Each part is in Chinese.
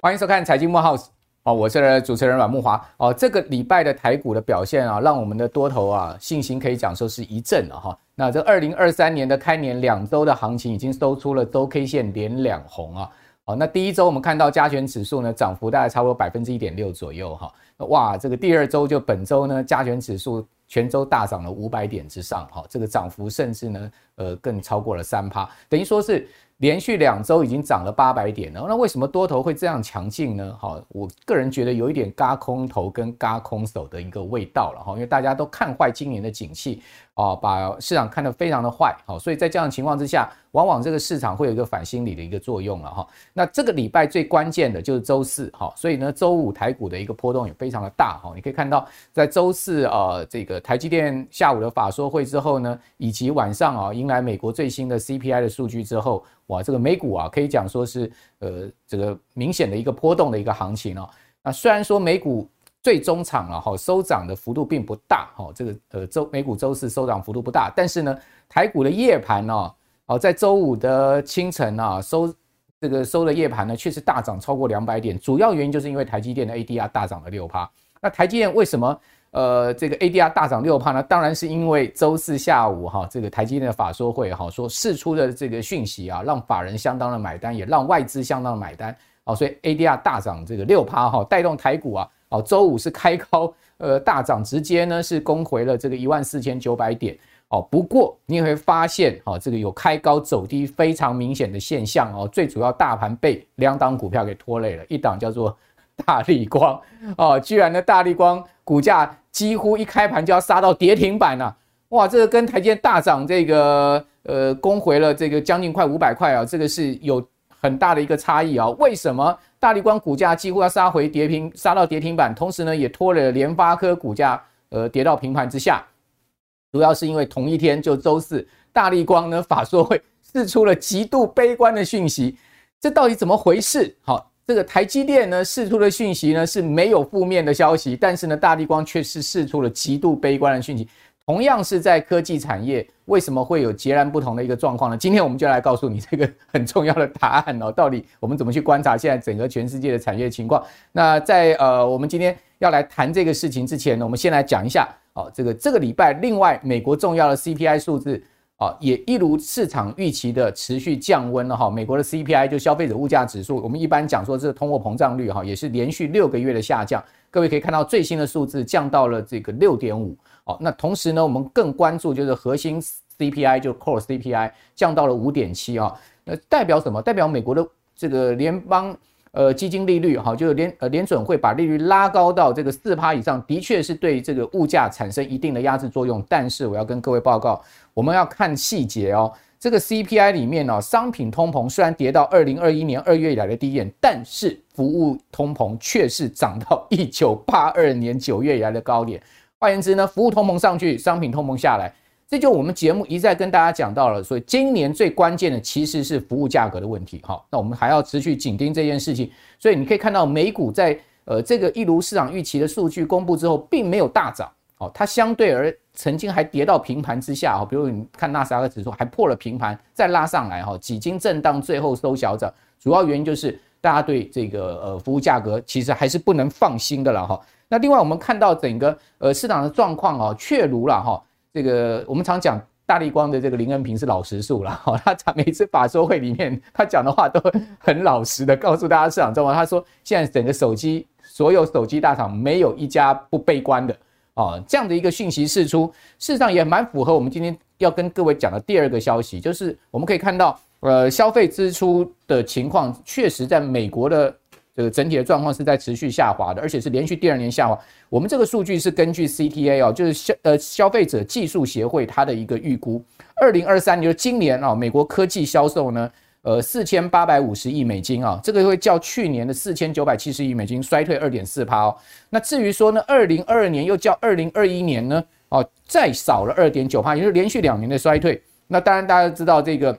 欢迎收看《财经幕 House》哦，我是主持人阮木华哦。这个礼拜的台股的表现啊，让我们的多头啊信心可以讲说是一振了哈。那这二零二三年的开年两周的行情已经收出了周 K 线连两红啊。那第一周我们看到加权指数呢涨幅大概差不多百分之一点六左右哈。哇，这个第二周就本周呢加权指数全周大涨了五百点之上哈，这个涨幅甚至呢呃更超过了三趴，等于说是。连续两周已经涨了八百点了，那为什么多头会这样强劲呢？好，我个人觉得有一点轧空头跟轧空手的一个味道了哈，因为大家都看坏今年的景气啊，把市场看得非常的坏，好，所以在这样的情况之下，往往这个市场会有一个反心理的一个作用了哈。那这个礼拜最关键的就是周四哈，所以呢，周五台股的一个波动也非常的大哈。你可以看到，在周四啊，这个台积电下午的法说会之后呢，以及晚上啊，迎来美国最新的 CPI 的数据之后。哇，这个美股啊，可以讲说是呃，这个明显的一个波动的一个行情哦。那虽然说美股最终场了哈，收涨的幅度并不大哈，这个呃周美股周四收涨幅度不大，但是呢，台股的夜盘呢，哦，在周五的清晨啊，收这个收的夜盘呢，确实大涨超过两百点，主要原因就是因为台积电的 ADR 大涨了六趴。那台积电为什么？呃，这个 ADR 大涨六趴呢，当然是因为周四下午哈，这个台积电的法说会哈，说释出的这个讯息啊，让法人相当的买单，也让外资相当的买单，哦，所以 ADR 大涨这个六趴哈，带动台股啊，哦，周五是开高，呃，大涨，直接呢是攻回了这个一万四千九百点，哦，不过你也会发现，哦，这个有开高走低非常明显的现象哦，最主要大盘被两档股票给拖累了，一档叫做大立光，哦，居然呢大立光股价。几乎一开盘就要杀到跌停板了，哇！这个跟台积电大涨这个呃攻回了这个将近快五百块啊，这个是有很大的一个差异啊。为什么大立光股价几乎要杀回跌停，杀到跌停板，同时呢也拖累了联发科股价呃跌到平盘之下？主要是因为同一天就周四，大立光呢法说会释出了极度悲观的讯息，这到底怎么回事？好。这个台积电呢释出的讯息呢是没有负面的消息，但是呢大立光却是释出了极度悲观的讯息。同样是在科技产业，为什么会有截然不同的一个状况呢？今天我们就来告诉你这个很重要的答案哦。到底我们怎么去观察现在整个全世界的产业情况？那在呃我们今天要来谈这个事情之前呢，我们先来讲一下哦，这个这个礼拜另外美国重要的 CPI 数字。啊，也一如市场预期的持续降温了哈。美国的 CPI 就消费者物价指数，我们一般讲说这通货膨胀率哈，也是连续六个月的下降。各位可以看到最新的数字降到了这个六点五。哦，那同时呢，我们更关注就是核心 CPI 就 Core CPI 降到了五点七啊。那代表什么？代表美国的这个联邦。呃，基金利率哈，就是联呃联准会把利率拉高到这个四趴以上，的确是对这个物价产生一定的压制作用。但是我要跟各位报告，我们要看细节哦。这个 CPI 里面呢，商品通膨虽然跌到二零二一年二月以来的低点，但是服务通膨却是涨到一九八二年九月以来的高点。换言之呢，服务通膨上去，商品通膨下来。这就我们节目一再跟大家讲到了，所以今年最关键的其实是服务价格的问题。好，那我们还要持续紧盯这件事情。所以你可以看到美股在呃这个一如市场预期的数据公布之后，并没有大涨。好，它相对而曾经还跌到平盘之下。哈，比如你看纳斯达克指数还破了平盘，再拉上来哈，几经震荡，最后收小涨。主要原因就是大家对这个呃服务价格其实还是不能放心的了哈。那另外我们看到整个呃市场的状况啊，确如了哈。这个我们常讲大立光的这个林恩平是老实树了哈，他每次法说会里面他讲的话都很老实的告诉大家市场状况。他说现在整个手机所有手机大厂没有一家不悲观的啊，这样的一个讯息释出，事实上也蛮符合我们今天要跟各位讲的第二个消息，就是我们可以看到呃消费支出的情况确实在美国的。这个整体的状况是在持续下滑的，而且是连续第二年下滑。我们这个数据是根据 CTA 哦，就是消呃消费者技术协会它的一个预估，二零二三年就今年啊，美国科技销售呢，呃四千八百五十亿美金啊，这个会较去年的四千九百七十亿美金衰退二点四趴哦。那至于说呢，二零二二年又较二零二一年呢，哦再少了二点九趴，也就是连续两年的衰退。那当然大家知道这个。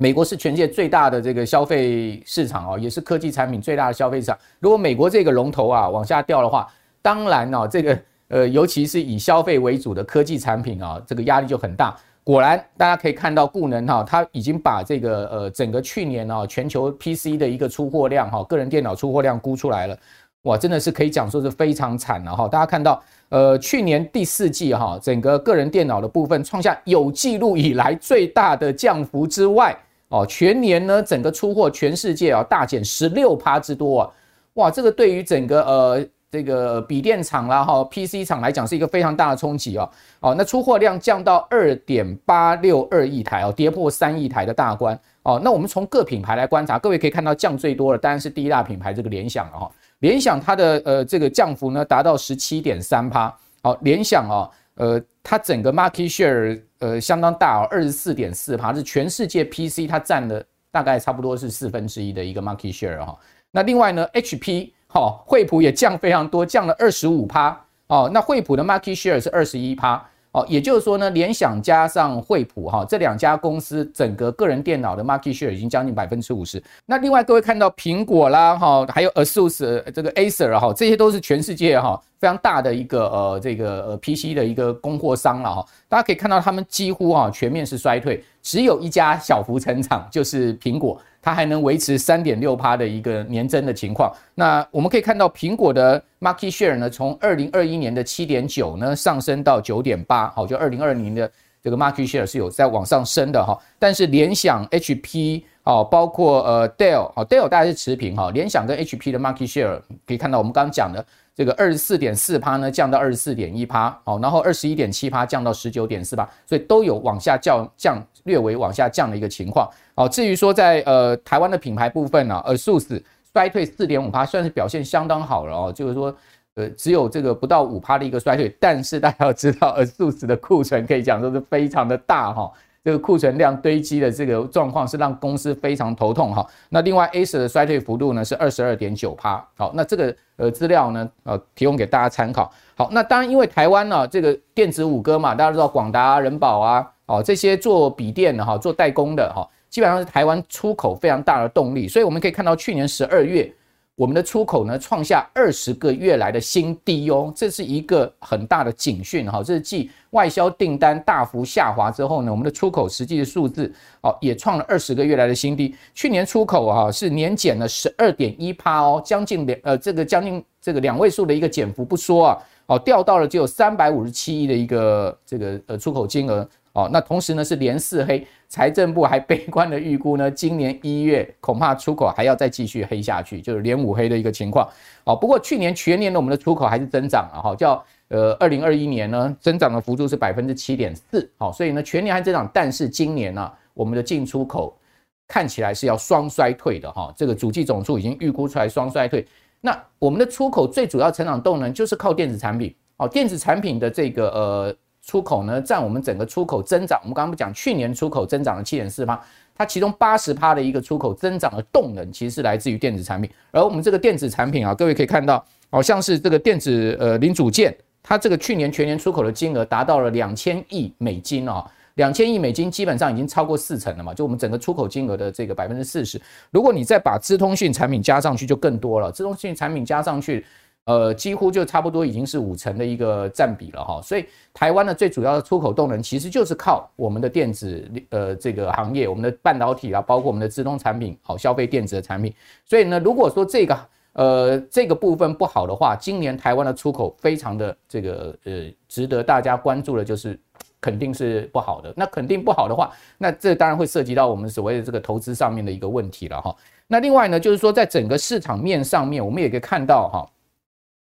美国是全世界最大的这个消费市场哦，也是科技产品最大的消费市场。如果美国这个龙头啊往下掉的话，当然哦，这个 呃，尤其是以消费为主的科技产品啊，这个压力就很大。果然，大家可以看到，固能哈，它已经把这个呃整个去年啊全球 PC 的一个出货量哈，个人电脑出货量估出来了，哇，真的是可以讲说是非常惨了哈。大家看到，呃，去年第四季哈，整个个人电脑的部分创下有记录以来最大的降幅之外，哦，全年呢整个出货全世界啊大减十六趴之多啊，哇，这个对于整个呃。这个笔电厂啦，哈，PC 厂来讲是一个非常大的冲击哦。哦，那出货量降到二点八六二亿台哦，跌破三亿台的大关哦。那我们从各品牌来观察，各位可以看到降最多的当然是第一大品牌这个联想了哈。联想它的呃这个降幅呢达到十七点三趴。好，联想哦，呃，它整个 market share 呃相当大哦，二十四点四趴，是全世界 PC 它占了大概差不多是四分之一的一个 market share 哈。那另外呢，HP。好，惠普也降非常多，降了二十五趴。哦，那惠普的 market share 是二十一趴。哦，也就是说呢，联想加上惠普哈，这两家公司整个个人电脑的 market share 已经将近百分之五十。那另外各位看到苹果啦，哈，还有 ASUS 这个 Acer 哈，这些都是全世界哈非常大的一个呃这个呃 PC 的一个供货商了哈。大家可以看到，他们几乎啊全面是衰退，只有一家小幅成长，就是苹果。它还能维持三点六趴的一个年增的情况。那我们可以看到，苹果的 market share 呢，从二零二一年的七点九呢上升到九点八，好，就二零二零的这个 market share 是有在往上升的哈。但是联想、HP 哦，包括呃 Dell 哦，Dell 大概是持平哈。联想跟 HP 的 market share 可以看到，我们刚刚讲的。这个二十四点四趴呢，降到二十四点一趴，好，然后二十一点七趴降到十九点四趴，所以都有往下降降，略微往下降的一个情况。好，至于说在呃台湾的品牌部分呢，ASUS 衰退四点五趴，算是表现相当好了哦，就是说呃只有这个不到五趴的一个衰退，但是大家要知道，ASUS 的库存可以讲说是非常的大哈。这个库存量堆积的这个状况是让公司非常头痛哈。那另外 ACE 的衰退幅度呢是二十二点九趴。好，那这个呃资料呢呃提供给大家参考。好，那当然因为台湾呢这个电子五哥嘛，大家知道广达啊、仁宝啊，哦这些做笔电的哈、做代工的哈，基本上是台湾出口非常大的动力。所以我们可以看到去年十二月。我们的出口呢创下二十个月来的新低哦，这是一个很大的警讯哈。这是继外销订单大幅下滑之后呢，我们的出口实际的数字哦也创了二十个月来的新低。去年出口哈是年减了十二点一趴哦，将近两呃这个将近这个两位数的一个减幅不说啊，哦掉到了只有三百五十七亿的一个这个呃出口金额。哦，那同时呢是连四黑，财政部还悲观的预估呢，今年一月恐怕出口还要再继续黑下去，就是连五黑的一个情况。哦，不过去年全年呢我们的出口还是增长了哈，叫呃二零二一年呢增长的幅度是百分之七点四，好，所以呢全年还增长，但是今年呢、我们的进出口看起来是要双衰退的哈，这个主计总处已经预估出来双衰退。那我们的出口最主要成长动能就是靠电子产品，哦，电子产品的这个呃。出口呢，占我们整个出口增长，我们刚刚不讲，去年出口增长了七点四趴，它其中八十趴的一个出口增长的动能，其实是来自于电子产品。而我们这个电子产品啊，各位可以看到，好像是这个电子呃零组件，它这个去年全年出口的金额达到了两千亿美金哦，两千亿美金基本上已经超过四成了嘛，就我们整个出口金额的这个百分之四十。如果你再把资通讯产品加上去，就更多了，资通讯产品加上去。呃，几乎就差不多已经是五成的一个占比了哈，所以台湾的最主要的出口动能其实就是靠我们的电子呃这个行业，我们的半导体啊，包括我们的自动产品，好消费电子的产品。所以呢，如果说这个呃这个部分不好的话，今年台湾的出口非常的这个呃值得大家关注的，就是肯定是不好的。那肯定不好的话，那这当然会涉及到我们所谓的这个投资上面的一个问题了哈。那另外呢，就是说在整个市场面上面，我们也可以看到哈。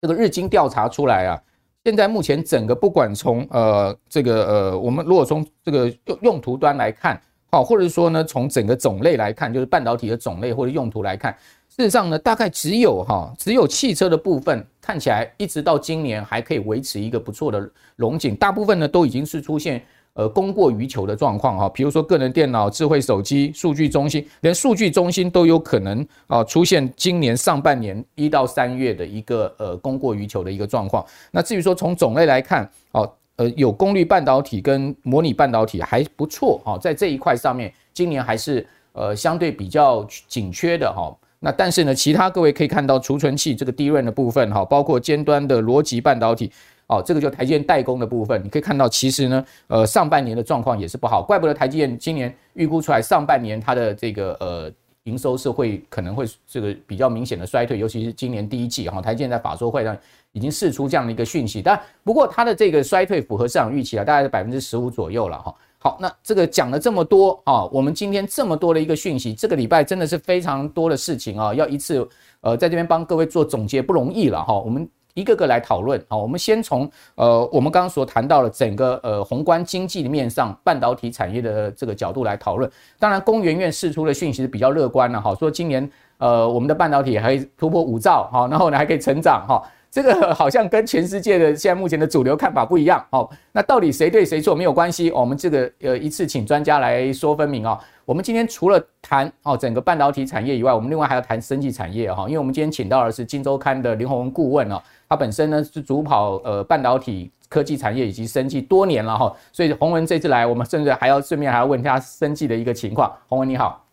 这个日经调查出来啊，现在目前整个不管从呃这个呃，我们如果从这个用用途端来看，好，或者说呢从整个种类来看，就是半导体的种类或者用途来看，事实上呢，大概只有哈，只有汽车的部分看起来一直到今年还可以维持一个不错的龙景，大部分呢都已经是出现。呃，供过于求的状况哈，比如说个人电脑、智慧手机、数据中心，连数据中心都有可能啊出现今年上半年一到三月的一个呃供过于求的一个状况。那至于说从种类来看，哦，呃，有功率半导体跟模拟半导体还不错哈，在这一块上面，今年还是呃相对比较紧缺的哈。那但是呢，其他各位可以看到储存器这个低润的部分哈，包括尖端的逻辑半导体。哦，这个就台积电代工的部分，你可以看到，其实呢，呃，上半年的状况也是不好，怪不得台积电今年预估出来上半年它的这个呃营收是会可能会这个比较明显的衰退，尤其是今年第一季哈，台积电在法说会上已经释出这样的一个讯息，但不过它的这个衰退符合市场预期啊，大概是百分之十五左右了哈。好，那这个讲了这么多啊，我们今天这么多的一个讯息，这个礼拜真的是非常多的事情啊，要一次呃在这边帮各位做总结不容易了哈，我们。一个个来讨论，好，我们先从呃，我们刚刚所谈到的整个呃宏观经济的面上，半导体产业的这个角度来讨论。当然，工研院释出的讯息是比较乐观的，哈，说今年呃我们的半导体还可以突破五兆，哈，然后呢还可以成长，哈。这个好像跟全世界的现在目前的主流看法不一样哦。那到底谁对谁错没有关系，我们这个呃一次请专家来说分明哦。我们今天除了谈哦整个半导体产业以外，我们另外还要谈生技产业哈。因为我们今天请到的是《今周刊》的林宏文顾问哦，他本身呢是主跑呃半导体科技产业以及生技多年了哈。所以洪文这次来，我们甚至还要顺便还要问一下生技的一个情况。洪文你好，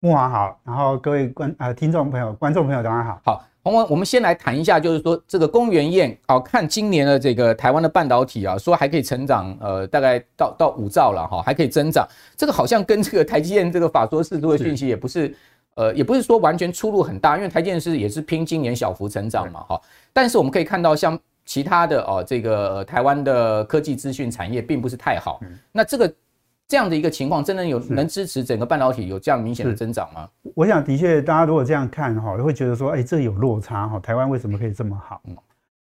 木华好，然后各位观呃听众朋友、观众朋友大家好，好。洪文，我们先来谈一下，就是说这个公园宴啊，看今年的这个台湾的半导体啊，说还可以成长，呃，大概到到五兆了哈，还可以增长。这个好像跟这个台积电这个法说四出的讯息也不是，呃，也不是说完全出入很大，因为台积电是也是拼今年小幅成长嘛哈。但是我们可以看到，像其他的哦，这个台湾的科技资讯产业并不是太好。那这个。这样的一个情况，真的有能支持整个半导体有这样明显的增长吗？我想，的确，大家如果这样看哈，会觉得说，哎，这有落差哈。台湾为什么可以这么好？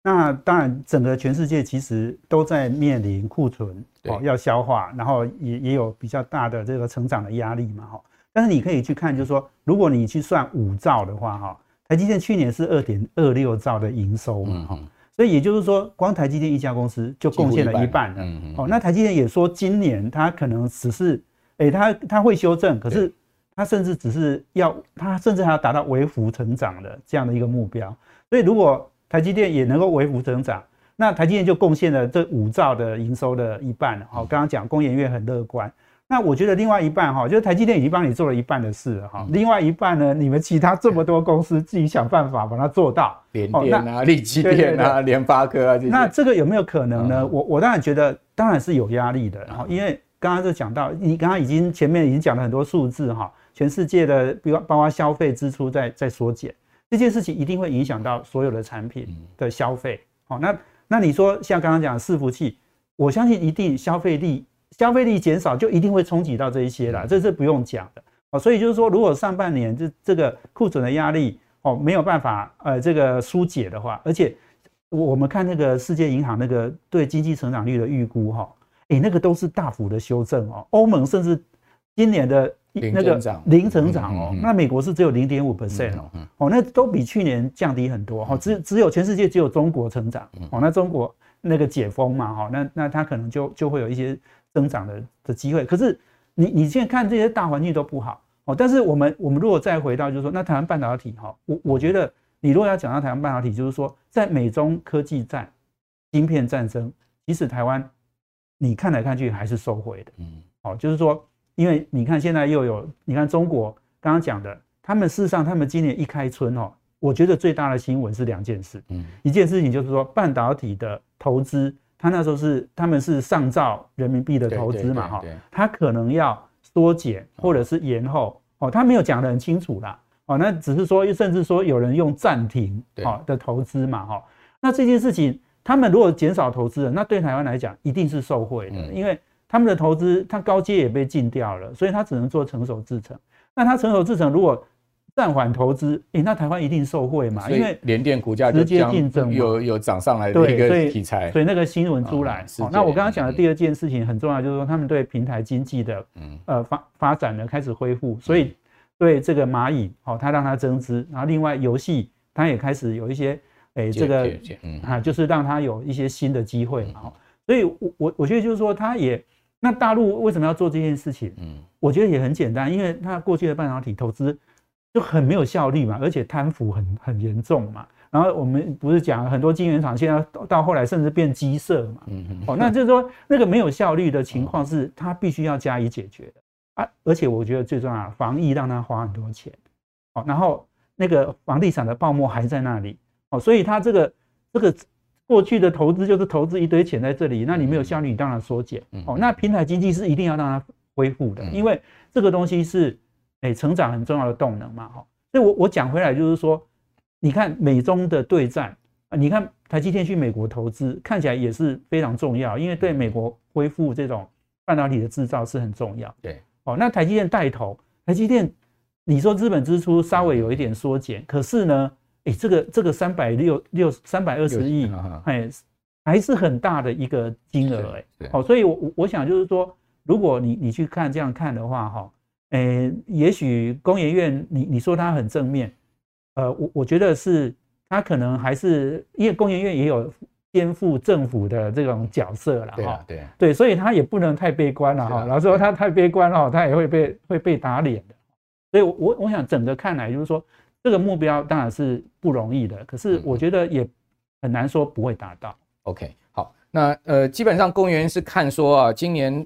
那当然，整个全世界其实都在面临库存哦要消化，然后也也有比较大的这个成长的压力嘛哈。但是你可以去看，就是说，如果你去算五兆的话哈，台积电去年是二点二六兆的营收嘛哈。所以也就是说，光台积电一家公司就贡献了一半了。嗯嗯。哦，那台积电也说，今年它可能只是，诶，它它会修正，可是它甚至只是要，它甚至还要达到微幅成长的这样的一个目标。所以如果台积电也能够微幅成长，那台积电就贡献了这五兆的营收的一半。好，刚刚讲工研院很乐观。那我觉得另外一半哈，就是台积电已经帮你做了一半的事了哈。另外一半呢，你们其他这么多公司自己想办法把它做到。联电啊，力积电啊，联发科啊，那这个有没有可能呢？我我当然觉得当然是有压力的。然后因为刚刚就讲到，你刚刚已经前面已经讲了很多数字哈，全世界的比如包括消费支出在在缩减，这件事情一定会影响到所有的产品的消费。好，那那你说像刚刚讲的伺服器，我相信一定消费力。消费力减少，就一定会冲击到这一些啦，这是不用讲的哦。所以就是说，如果上半年这这个库存的压力哦没有办法呃这个疏解的话，而且我们看那个世界银行那个对经济成长率的预估哈，诶那个都是大幅的修正哦。欧盟甚至今年的那个零成长哦，那美国是只有零点五 percent 哦，哦那都比去年降低很多哈。只只有全世界只有中国成长哦，那中国那个解封嘛哈，那那它可能就就会有一些。增长的的机会，可是你你现在看这些大环境都不好哦。但是我们我们如果再回到，就是说，那台湾半导体哈，我我觉得你如果要讲到台湾半导体，就是说，在美中科技战、芯片战争，即使台湾你看来看去还是收回的，嗯，哦，就是说，因为你看现在又有你看中国刚刚讲的，他们事实上他们今年一开春哦，我觉得最大的新闻是两件事，嗯，一件事情就是说半导体的投资。他那时候是，他们是上兆人民币的投资嘛，哈，他可能要缩减或者是延后，哦，他没有讲得很清楚啦，哦，那只是说，甚至说有人用暂停，哦的投资嘛，哈，那这件事情，他们如果减少投资了，那对台湾来讲一定是受惠的，因为他们的投资，它高阶也被禁掉了，所以他只能做成熟制程，那他成熟制程如果暂缓投资，诶、欸，那台湾一定受惠嘛？因为联电股价直接竞争有有涨上来的一个题材，所以，那个新闻出来。哦，那我刚刚讲的第二件事情很重要，就是说他们对平台经济的呃发发展呢开始恢复，所以对这个蚂蚁哦，它让它增资，然后另外游戏它也开始有一些诶、欸、这个啊，就是让它有一些新的机会嘛。所以我我我觉得就是说，它也那大陆为什么要做这件事情？嗯，我觉得也很简单，因为它过去的半导体投资。就很没有效率嘛，而且贪腐很很严重嘛。然后我们不是讲很多晶圆厂现在到后来甚至变鸡舍嘛。嗯嗯。哦，那就是说那个没有效率的情况是它必须要加以解决的啊。而且我觉得最重要，防疫让它花很多钱。哦，然后那个房地产的泡沫还在那里。哦，所以它这个这个过去的投资就是投资一堆钱在这里，那你没有效率，你当然缩减。哦，那平台经济是一定要让它恢复的，因为这个东西是诶成长很重要的动能嘛。哈，所以我我讲回来就是说，你看美中的对战啊，你看台积电去美国投资，看起来也是非常重要，因为对美国恢复这种半导体的制造是很重要。对，哦，那台积电带头，台积电你说资本支出稍微有一点缩减，可是呢？哎，这个这个三百六六三百二十亿，哎，还是很大的一个金额，哎，好，所以我我想就是说，如果你你去看这样看的话，哈，哎，也许工研院，你你说它很正面，呃，我我觉得是它可能还是因为工研院也有颠覆政府的这种角色了，哈，对对，所以它也不能太悲观了，哈，老实说它太悲观了，它也会被会被打脸的，所以我我想整个看来就是说。这个目标当然是不容易的，可是我觉得也很难说不会达到。OK，好，那呃，基本上工研院是看说啊，今年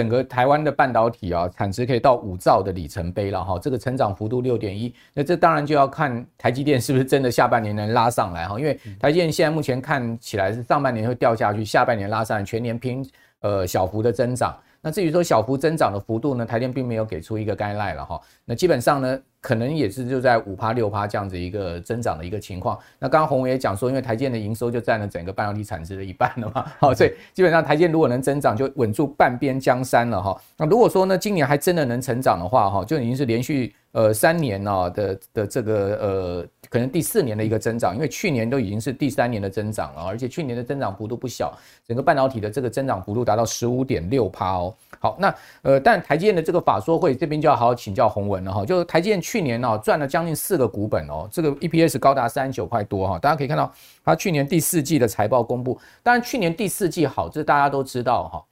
整个台湾的半导体啊产值可以到五兆的里程碑了哈，这个成长幅度六点一，那这当然就要看台积电是不是真的下半年能拉上来哈，因为台积电现在目前看起来是上半年会掉下去，下半年拉上来，全年拼呃小幅的增长。那至于说小幅增长的幅度呢，台电并没有给出一个 guideline 了哈，那基本上呢。可能也是就在五趴六趴这样子一个增长的一个情况。那刚刚宏伟也讲说，因为台积电的营收就占了整个半导体产值的一半了嘛，好，所以基本上台积电如果能增长，就稳住半边江山了哈。那如果说呢，今年还真的能成长的话，哈，就已经是连续呃三年呢的的这个呃可能第四年的一个增长，因为去年都已经是第三年的增长了，而且去年的增长幅度不小，整个半导体的这个增长幅度达到十五点六趴哦。好，那呃，但台积电的这个法说会这边就要好好请教宏文了哈，就是台积电去年哦赚了将近四个股本哦，这个 EPS 高达三十九块多哈，大家可以看到它去年第四季的财报公布，当然去年第四季好，这大家都知道哈，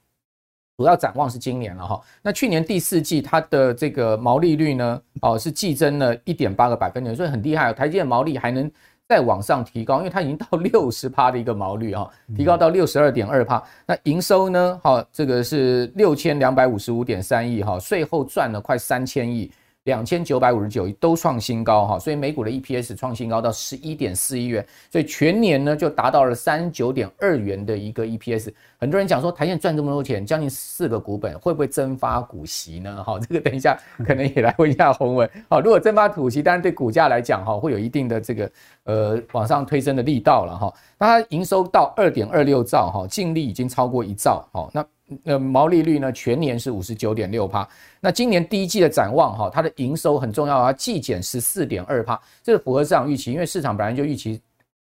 主要展望是今年了哈。那去年第四季它的这个毛利率呢，哦是季增了一点八个百分点，所以很厉害，台积电毛利还能。再往上提高，因为它已经到 六十趴的一个毛率哈，提高到六十二点二趴。那营收呢？哈，这个是六千两百五十五点三亿哈，税后赚了快三千亿。两千九百五十九亿都创新高哈，所以美股的 EPS 创新高到十一点四亿元，所以全年呢就达到了三十九点二元的一个 EPS。很多人讲说台电赚这么多钱，将近四个股本，会不会增发股息呢？哈，这个等一下可能也来问一下洪文。好，如果增发股息，当然对股价来讲哈，会有一定的这个呃往上推升的力道了哈。那它营收到二点二六兆哈，净利已经超过一兆，好那。那毛利率呢？全年是五十九点六趴。那今年第一季的展望哈，它的营收很重要啊，季减十四点二趴，这个符合市场预期，因为市场本来就预期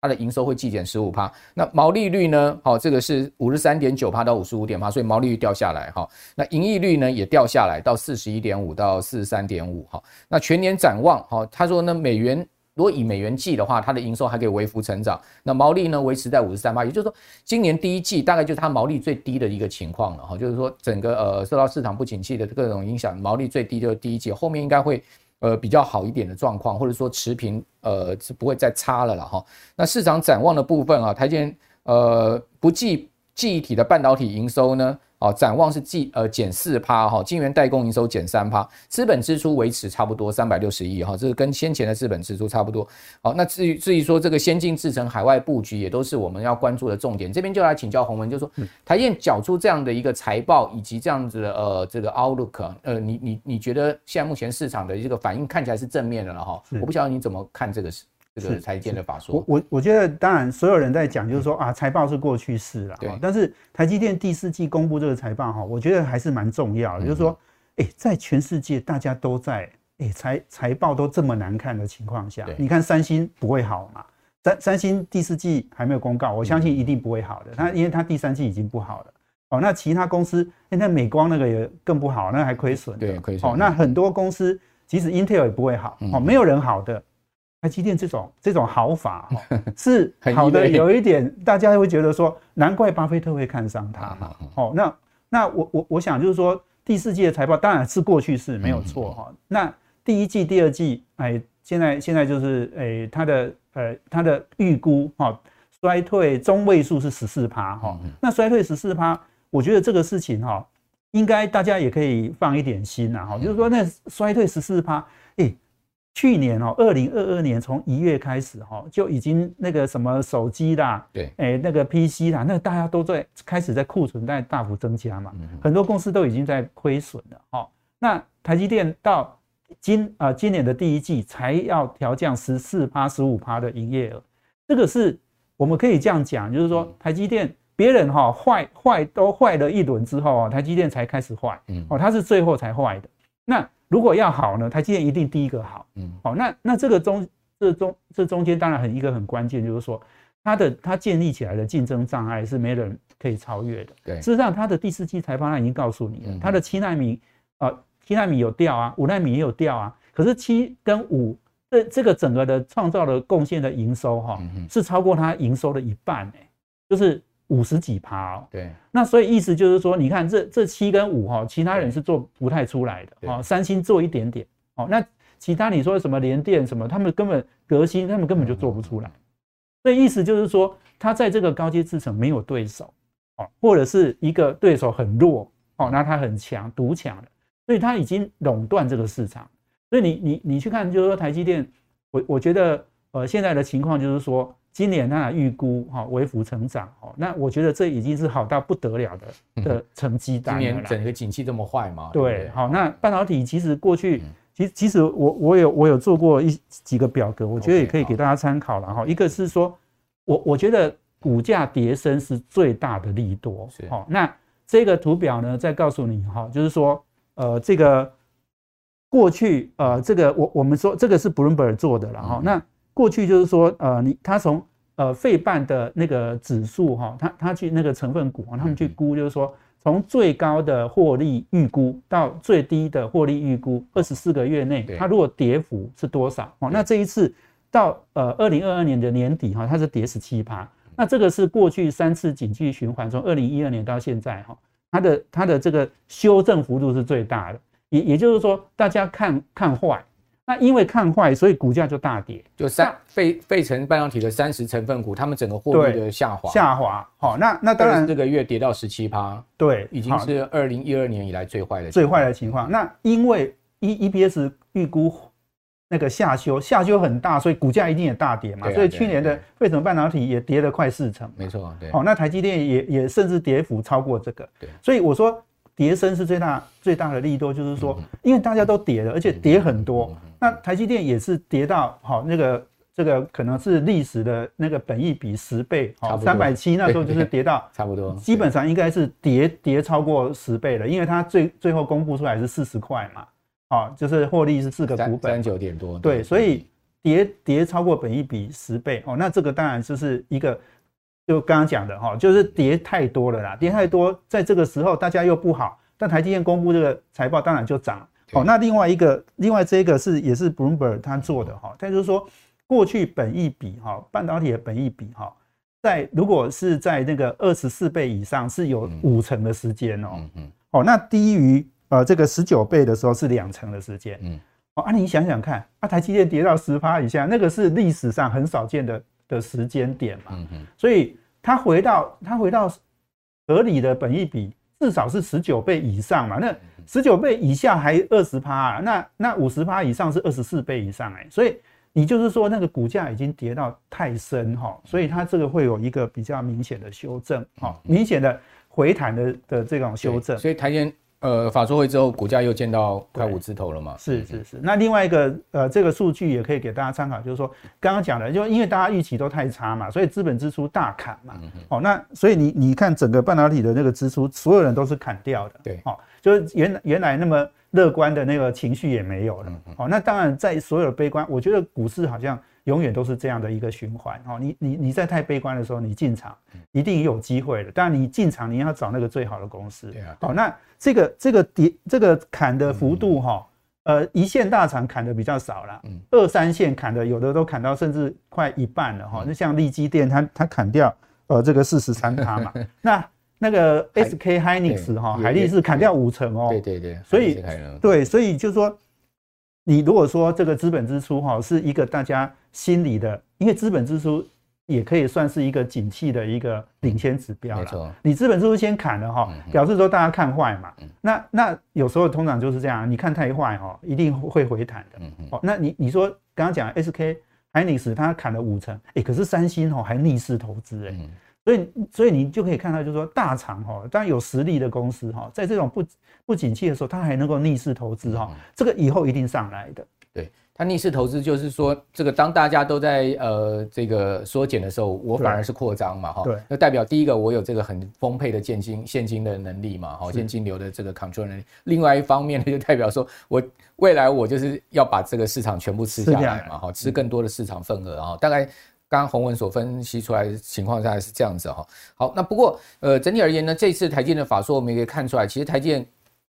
它的营收会季减十五趴。那毛利率呢？好，这个是五十三点九趴到五十五点趴，所以毛利率掉下来哈。那盈利率呢也掉下来到四十一点五到四十三点五哈。那全年展望哈，他说呢美元。如果以美元计的话，它的营收还可以微幅成长，那毛利呢维持在五十三趴，也就是说，今年第一季大概就是它毛利最低的一个情况了哈，就是说整个呃受到市场不景气的各种影响，毛利最低就是第一季，后面应该会呃比较好一点的状况，或者说持平，呃是不会再差了了哈。那市场展望的部分啊，台积呃不计记忆体的半导体营收呢？哦，展望是季呃减四趴哈，晶圆代工营收减三趴，资本支出维持差不多三百六十亿哈，这是跟先前的资本支出差不多。好，那至于至于说这个先进制程海外布局，也都是我们要关注的重点。这边就来请教洪文，就是说台积电缴出这样的一个财报以及这样子的呃这个 outlook，呃，你你你觉得现在目前市场的这个反应看起来是正面的了哈？我不晓得你怎么看这个事。这个财建的法说，我我我觉得，当然所有人在讲，就是说啊，财报是过去式了。对。但是台积电第四季公布这个财报哈，我觉得还是蛮重要的。就是说，哎，在全世界大家都在哎财财报都这么难看的情况下，你看三星不会好嘛？三三星第四季还没有公告，我相信一定不会好的。它因为它第三季已经不好了。哦，那其他公司，那美光那个也更不好，那还亏损。对，亏损。哦，那很多公司，即使 Intel 也不会好。哦，没有人好的。台积电这种这种好法 是好的，有一点大家会觉得说，难怪巴菲特会看上它。好，那那我我我想就是说，第四季的财报当然是过去式没有错哈。那第一季、第二季，哎，现在现在就是哎，它的呃它的预估哈，衰退中位数是十四趴哈。那衰退十四趴，我觉得这个事情哈，应该大家也可以放一点心呐哈，就是说那衰退十四趴，哎。去年哦，二零二二年从一月开始哈，就已经那个什么手机啦，对，哎，那个 PC 啦，那个大家都在开始在库存在大幅增加嘛，很多公司都已经在亏损了哈。那台积电到今啊今年的第一季才要调降十四趴十五趴的营业额，这个是我们可以这样讲，就是说台积电别人哈坏坏都坏了一轮之后啊，台积电才开始坏，嗯，哦，它是最后才坏的，那。如果要好呢，台积电一定第一个好。嗯，好，那那这个中这中这中间当然很一个很关键，就是说它的它建立起来的竞争障碍是没人可以超越的。对，事实上它的第四季财报它已经告诉你了，它的七纳米啊七纳米有掉啊，五纳米也有掉啊，可是七跟五这这个整个的创造的贡献的营收哈是超过它营收的一半哎，就是。五十几趴哦，对，那所以意思就是说，你看这这七跟五哈，其他人是做不太出来的哦，三星做一点点哦，那其他你说什么联电什么，他们根本革新，他们根本就做不出来。所以意思就是说，他在这个高阶制程没有对手哦，或者是一个对手很弱哦，那他很强独强的，所以他已经垄断这个市场。所以你你你去看，就是说台积电，我我觉得呃现在的情况就是说。今年它预估哈微幅成长哦，那我觉得这已经是好到不得了的的成绩单了。今年整个景气这么坏吗？对，好，那半导体其实过去，其实其实我我有我有做过一几个表格，我觉得也可以给大家参考了哈。一个是说，我我觉得股价跌升是最大的利多。好，那这个图表呢，再告诉你哈，就是说，呃，这个过去呃，这个我我们说这个是 Bloomberg 做的了哈，那。过去就是说，呃，你他从呃费半的那个指数哈，他他去那个成分股啊，他们去估，就是说从最高的获利预估到最低的获利预估，二十四个月内，它如果跌幅是多少？哦，那这一次到呃二零二二年的年底哈，它是跌十七趴。那这个是过去三次景气循环，从二零一二年到现在哈，它的它的这个修正幅度是最大的。也也就是说，大家看看坏。那因为看坏，所以股价就大跌。就三费费城半导体的三十成分股，他们整个获利的下滑。下滑。好，那那当然这个月跌到十七趴。对，已经是二零一二年以来最坏的最坏的情况。那因为 E E B S 预估那个下修，下修很大，所以股价一定也大跌嘛。所以去年的费城半导体也跌了快四成。没错，对。好，那台积电也也甚至跌幅超过这个。对。所以我说。跌升是最大最大的利多，就是说，因为大家都跌了，而且跌很多。那台积电也是跌到好那个这个可能是历史的那个本益比十倍，好三百七 那时候就是跌到 差不多，基本上应该是跌跌超过十倍了，因为它最最后公布出来是四十块嘛，好就是获利是四个股本三九点多，对，所以跌跌超过本益比十倍哦，那这个当然就是一个。就刚刚讲的哈，就是跌太多了啦，跌太多，在这个时候大家又不好，但台积电公布这个财报当然就涨。好，那另外一个，另外这个是也是 Bloomberg 他做的哈，他就是说过去本益比哈，半导体的本益比哈，在如果是在那个二十四倍以上是有五成的时间哦，嗯哦，那低于呃这个十九倍的时候是两成的时间，嗯，哦啊，你想想看，啊台积电跌到十趴以下，那个是历史上很少见的。的时间点嘛，所以它回到它回到合理的本益比，至少是十九倍以上嘛。那十九倍以下还二十趴，那那五十趴以上是二十四倍以上哎。所以你就是说那个股价已经跌到太深哈，所以它这个会有一个比较明显的修正哈，明显的回弹的的这种修正。所以台积。呃，法说会之后，股价又见到快五字头了嘛？是是是。那另外一个呃，这个数据也可以给大家参考，就是说刚刚讲的，就因为大家预期都太差嘛，所以资本支出大砍嘛。嗯、哦，那所以你你看整个半导体的那个支出，所有人都是砍掉的。对。哦，就是原原来那么乐观的那个情绪也没有了。哦，那当然在所有的悲观，我觉得股市好像。永远都是这样的一个循环哦，你你你在太悲观的时候，你进场一定有机会的。但你进场，你要找那个最好的公司。对啊。好，那这个这个跌这个砍的幅度哈，呃，一线大厂砍的比较少了，二三线砍的有的都砍到甚至快一半了哈。那像利基电，它它砍掉呃这个四十三趴嘛。那那个 SK Hynix 哈，海力士砍掉五成哦。对对对。所以对，所以就是说。你如果说这个资本支出哈是一个大家心里的，因为资本支出也可以算是一个景气的一个领先指标了。你资本支出先砍了哈，表示说大家看坏嘛。那那有时候通常就是这样，你看太坏哈，一定会回弹的。哦，那你你说刚刚讲 SK hynix 它砍了五成，哎，可是三星哦还逆势投资哎，所以所以你就可以看到就是说大厂哈，当然有实力的公司哈，在这种不不景气的时候，它还能够逆势投资哈，这个以后一定上来的。对。它逆势投资就是说，这个当大家都在呃这个缩减的时候，我反而是扩张嘛，哈，对，那代表第一个我有这个很丰沛的现金现金的能力嘛，哈，现金流的这个 control 能力。另外一方面呢，就代表说我未来我就是要把这个市场全部吃下来嘛，哈，吃更多的市场份额啊。大概刚刚洪文所分析出来的情况下是这样子哈。好，那不过呃整体而言呢，这次台积电的法说我们也可以看出来，其实台积电。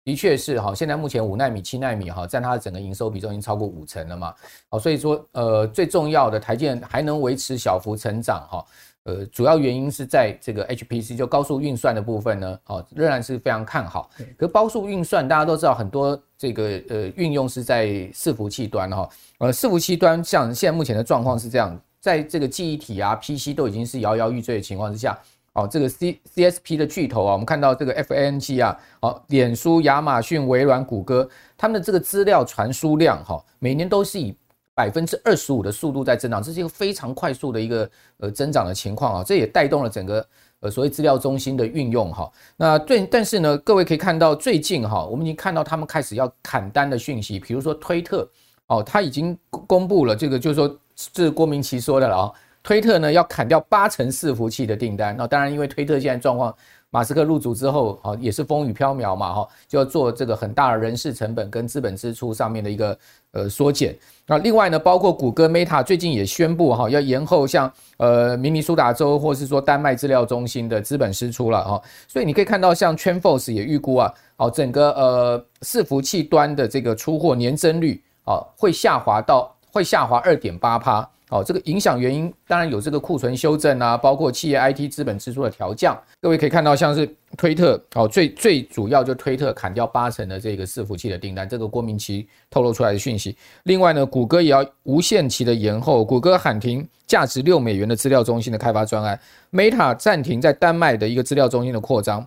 的确是哈，现在目前五纳米、七纳米哈，占它的整个营收比重已经超过五成了嘛，好，所以说呃最重要的台积电还能维持小幅成长哈，呃主要原因是在这个 HPC 就高速运算的部分呢，哦仍然是非常看好。可高速运算大家都知道很多这个呃运用是在伺服器端哈，呃伺服器端像现在目前的状况是这样，在这个记忆体啊 PC 都已经是摇摇欲坠的情况之下。哦，这个 C C S P 的巨头啊，我们看到这个 F A N G 啊，哦，脸书、亚马逊、微软、谷歌，他们的这个资料传输量哈，每年都是以百分之二十五的速度在增长，这是一个非常快速的一个呃增长的情况啊，这也带动了整个呃所谓资料中心的运用哈。那最，但是呢，各位可以看到最近哈，我们已经看到他们开始要砍单的讯息，比如说推特哦，他已经公布了这个，就是说这是郭明奇说的了啊。推特呢要砍掉八成伺服器的订单，那当然因为推特现在状况，马斯克入主之后啊也是风雨飘渺嘛哈，就要做这个很大的人事成本跟资本支出上面的一个呃缩减。那另外呢，包括谷歌 Meta 最近也宣布哈要延后像呃明尼苏达州或是说丹麦资料中心的资本支出了哈，所以你可以看到像 t r e n f o r c e 也预估啊，哦整个呃伺服器端的这个出货年增率啊会下滑到会下滑二点八趴。好，这个影响原因当然有这个库存修正啊，包括企业 IT 资本支出的调降。各位可以看到，像是推特，哦，最最主要就推特砍掉八成的这个伺服器的订单，这个郭明奇透露出来的讯息。另外呢，谷歌也要无限期的延后，谷歌喊停价值六美元的资料中心的开发专案，Meta 暂停在丹麦的一个资料中心的扩张。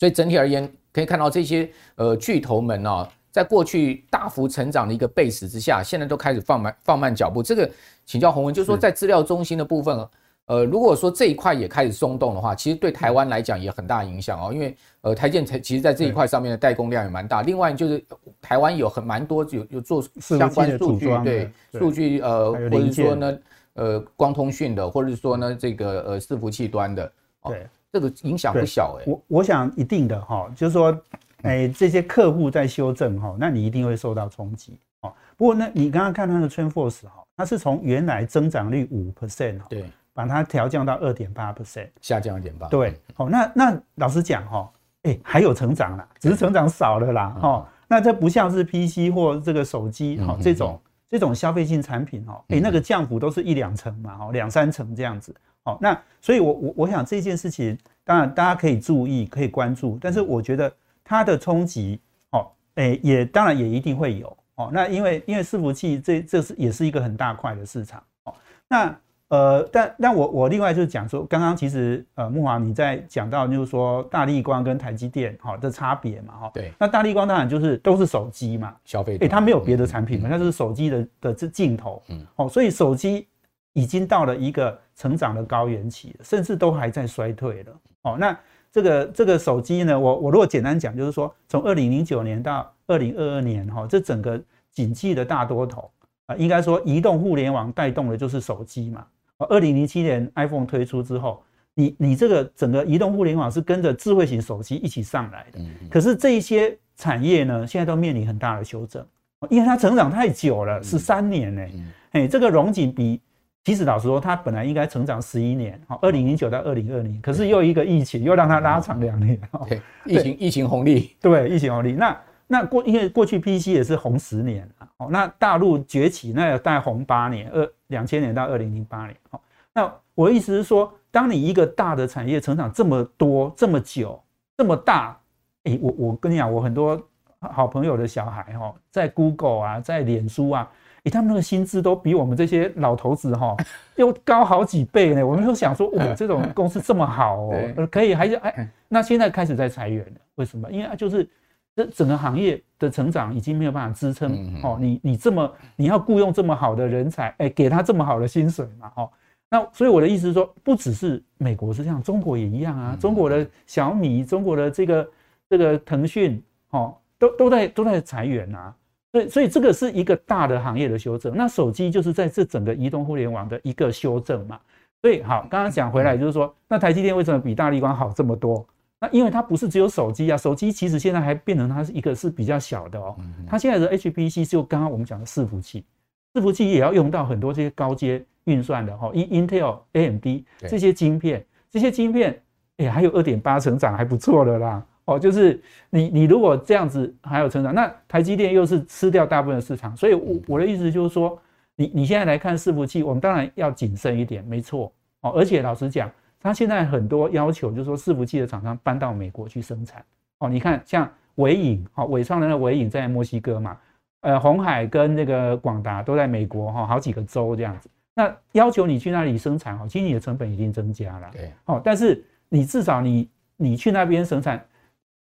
所以整体而言，可以看到这些呃巨头们啊。在过去大幅成长的一个 base 之下，现在都开始放慢放慢脚步。这个请教洪文，就是说在资料中心的部分，呃，如果说这一块也开始松动的话，其实对台湾来讲也很大影响哦。因为呃，台积电其实在这一块上面的代工量也蛮大。另外就是台湾有很蛮多有有做相关数据对数据呃，或者说呢呃光通讯的，或者是说呢这个呃伺服器端的，对，这个影响不小哎。我我想一定的哈，就是说。哎，这些客户在修正哈，那你一定会受到冲击哦。不过呢，你刚刚看它的 TrendForce 哈，它是从原来增长率五 percent 对，把它调降到二点八 percent，下降一点八。对，好，那那老实讲哈，哎，还有成长啦，只是成长少了啦，哈。那这不像是 PC 或这个手机哈，这种这种消费性产品哈，哎，那个降幅都是一两成嘛，哈，两三成这样子。好，那所以我我我想这件事情，当然大家可以注意，可以关注，但是我觉得。它的冲击，哦，诶，也当然也一定会有，哦，那因为因为伺服器这这是也是一个很大块的市场，哦，那呃，但但我我另外就是讲说，刚刚其实呃木华你在讲到就是说大立光跟台积电哈的差别嘛，哈，对，那大立光当然就是都是手机嘛，消费，诶，它没有别的产品嘛，它就是手机的的这镜头，嗯，哦，所以手机已经到了一个成长的高原期了，甚至都还在衰退了，哦，那。这个这个手机呢，我我如果简单讲，就是说从二零零九年到二零二二年哈，这整个景气的大多头啊，应该说移动互联网带动的就是手机嘛。二零零七年 iPhone 推出之后，你你这个整个移动互联网是跟着智慧型手机一起上来的。可是这一些产业呢，现在都面临很大的修正，因为它成长太久了，十三年呢，哎，这个荣景比。其实老实说，它本来应该成长十一年，哈，二零零九到二零二零，可是又一个疫情，又让它拉长两年，对，疫情疫情红利，对，疫情红利。那那过，因为过去 PC 也是红十年，哦，那大陆崛起，那有带红八年，二两千年到二零零八年，好，那我的意思是说，当你一个大的产业成长这么多、这么久、这么大，哎，我我跟你讲，我很多好朋友的小孩，哈，在 Google 啊，在脸书啊。欸，他们那个薪资都比我们这些老头子哈 又高好几倍呢。我们就想说，哇，这种 公司这么好哦，可以还是哎，那现在开始在裁员了，为什么？因为就是这整个行业的成长已经没有办法支撑哦，你你这么你要雇佣这么好的人才，哎，给他这么好的薪水嘛，哦，那所以我的意思是说，不只是美国是这样，中国也一样啊，中国的小米，中国的这个这个腾讯，哦，都都在都在裁员啊。所以，所以这个是一个大的行业的修正。那手机就是在这整个移动互联网的一个修正嘛。所以，好，刚刚讲回来就是说，那台积电为什么比大立光好这么多？那因为它不是只有手机啊，手机其实现在还变成它是一个是比较小的哦。它现在的 HPC 就刚刚我们讲的伺服器，伺服器也要用到很多这些高阶运算的哈，Intel、AMD 这些晶片，这些晶片，哎，还有二点八成长，还不错的啦。哦，就是你你如果这样子还有成长，那台积电又是吃掉大部分的市场，所以我我的意思就是说，你你现在来看伺服器，我们当然要谨慎一点，没错哦。而且老实讲，它现在很多要求就是说，伺服器的厂商搬到美国去生产哦。你看像伟影哦，伟创的那纬颖在墨西哥嘛，呃，红海跟那个广达都在美国哈，好几个州这样子。那要求你去那里生产哦，其实你的成本已经增加了，对，哦，但是你至少你你去那边生产。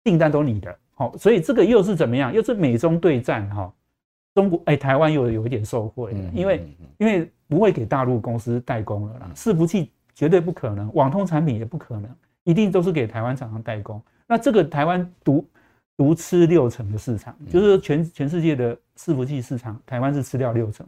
订单都你的，好，所以这个又是怎么样？又是美中对战，哈，中国哎，台湾又有一点受惠，因为因为不会给大陆公司代工了啦，伺服器绝对不可能，网通产品也不可能，一定都是给台湾厂商代工。那这个台湾独独吃六成的市场，就是全全世界的伺服器市场，台湾是吃掉六成。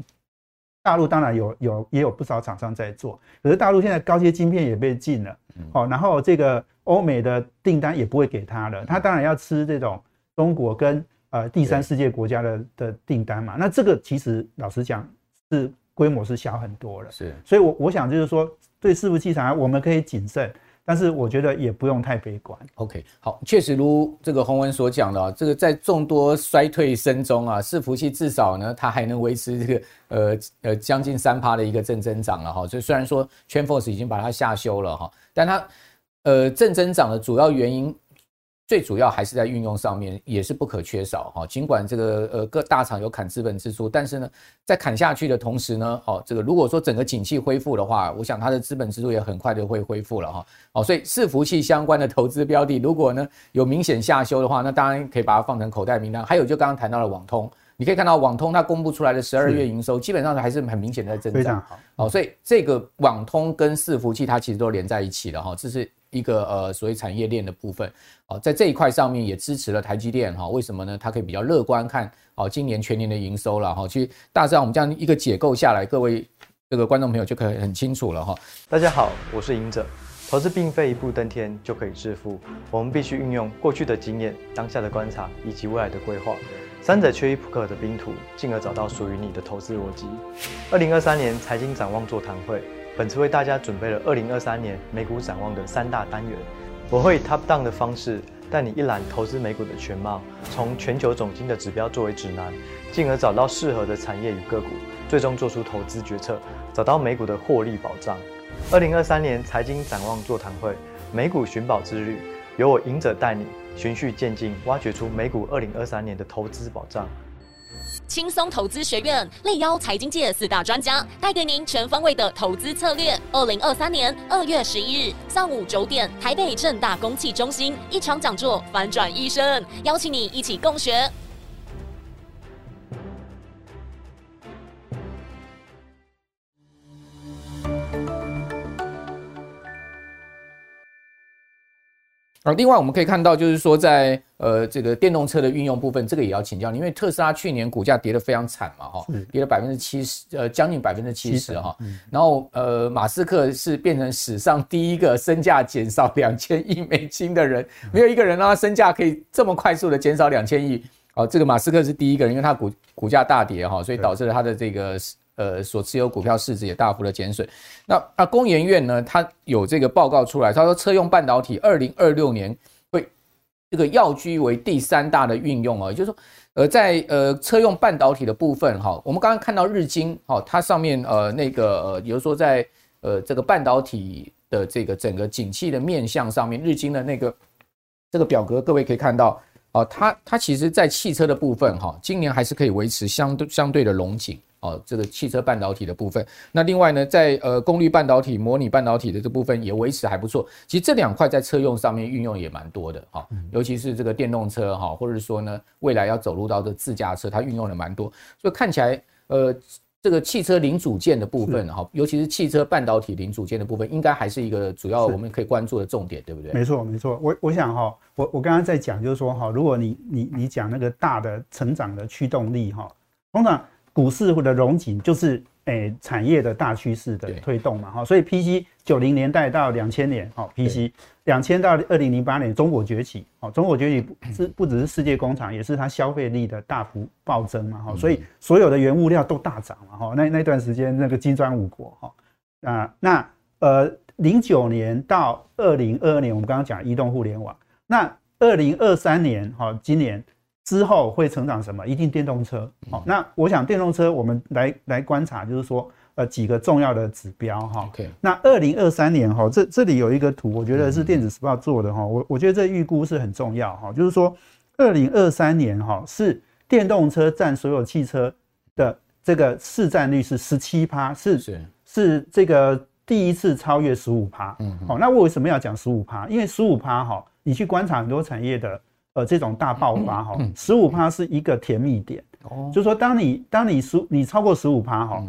大陆当然有有也有不少厂商在做，可是大陆现在高阶晶片也被禁了，好，然后这个欧美的订单也不会给他了，他当然要吃这种中国跟呃第三世界国家的的订单嘛。那这个其实老实讲是规模是小很多了，是，所以我我想就是说对伺服器厂我们可以谨慎。但是我觉得也不用太悲观。OK，好，确实如这个洪文所讲的啊，这个在众多衰退声中啊，伺服器至少呢，它还能维持这个呃呃将近三趴的一个正增长了哈。所以虽然说 TrendForce 已经把它下修了哈，但它呃正增长的主要原因。最主要还是在运用上面，也是不可缺少哈。尽管这个呃各大厂有砍资本支出，但是呢，在砍下去的同时呢，哦，这个如果说整个景气恢复的话，我想它的资本支出也很快就会恢复了哈。哦，所以伺服器相关的投资标的，如果呢有明显下修的话，那当然可以把它放成口袋名单。还有就刚刚谈到了网通，你可以看到网通它公布出来的十二月营收，基本上还是很明显的在增长。非常好。哦，所以这个网通跟伺服器它其实都连在一起的哈，这是。一个呃，所谓产业链的部分，哦，在这一块上面也支持了台积电哈。为什么呢？它可以比较乐观看哦，今年全年的营收了哈。其实大致上我们这样一个解构下来，各位这个观众朋友就可以很清楚了哈。大家好，我是赢者。投资并非一步登天就可以致富，我们必须运用过去的经验、当下的观察以及未来的规划，三者缺一不可的拼图，进而找到属于你的投资逻辑。二零二三年财经展望座谈会。本次为大家准备了二零二三年美股展望的三大单元，我会以 top down 的方式带你一览投资美股的全貌，从全球总经的指标作为指南，进而找到适合的产业与个股，最终做出投资决策，找到美股的获利保障。二零二三年财经展望座谈会，美股寻宝之旅，由我赢者带你循序渐进，挖掘出美股二零二三年的投资保障。轻松投资学院力邀财经界四大专家，带给您全方位的投资策略。二零二三年二月十一日上午九点，台北正大公器中心一场讲座，反转一生，邀请你一起共学。而另外我们可以看到，就是说在呃这个电动车的运用部分，这个也要请教你，因为特斯拉去年股价跌得非常惨嘛，哈，跌了百分之七十，呃，将近百分之七十哈。然后呃，马斯克是变成史上第一个身价减少两千亿美金的人，没有一个人让他身价可以这么快速的减少两千亿。哦，这个马斯克是第一个人，因为他股股价大跌哈，所以导致了他的这个。呃，所持有股票市值也大幅的减损。那那工研院呢，它有这个报告出来，他说车用半导体二零二六年会这个要居为第三大的运用啊，也就是说，呃，在呃车用半导体的部分哈，我们刚刚看到日经哈，它上面呃那个呃，比如说在呃这个半导体的这个整个景气的面向上面，日经的那个这个表格，各位可以看到啊，它它其实在汽车的部分哈，今年还是可以维持相对相对的荣景。哦，这个汽车半导体的部分。那另外呢，在呃功率半导体、模拟半导体的这部分也维持还不错。其实这两块在车用上面运用也蛮多的哈，尤其是这个电动车哈，或者说呢未来要走入到这自驾车，它运用的蛮多。所以看起来呃这个汽车零组件的部分哈，尤其是汽车半导体零组件的部分，应该还是一个主要我们可以关注的重点，对不对？没错，没错。我我想哈，我我刚刚在讲就是说哈，如果你你你讲那个大的成长的驱动力哈，通常。股市或者融景就是诶、欸、产业的大趋势的推动嘛哈，所以 PC 九零年代到两千年哦，PC 两千到二零零八年中国崛起哦，中国崛起不是不只是世界工厂，也是它消费力的大幅暴增嘛哈，所以所有的原物料都大涨嘛哈，那那段时间那个金砖五国哈啊那呃零九年到二零二二年我们刚刚讲移动互联网，那二零二三年哈今年。之后会成长什么？一定电动车。好，那我想电动车我们来来观察，就是说呃几个重要的指标哈。那二零二三年哈，这这里有一个图，我觉得是电子时报做的哈。我我觉得这预估是很重要哈，就是说二零二三年哈是电动车占所有汽车的这个市占率是十七趴，是是是这个第一次超越十五趴。嗯。好，那我为什么要讲十五趴？因为十五趴哈，你去观察很多产业的。呃，这种大爆发哈，十五趴是一个甜蜜点，哦，就是说当你当你十你超过十五趴哈，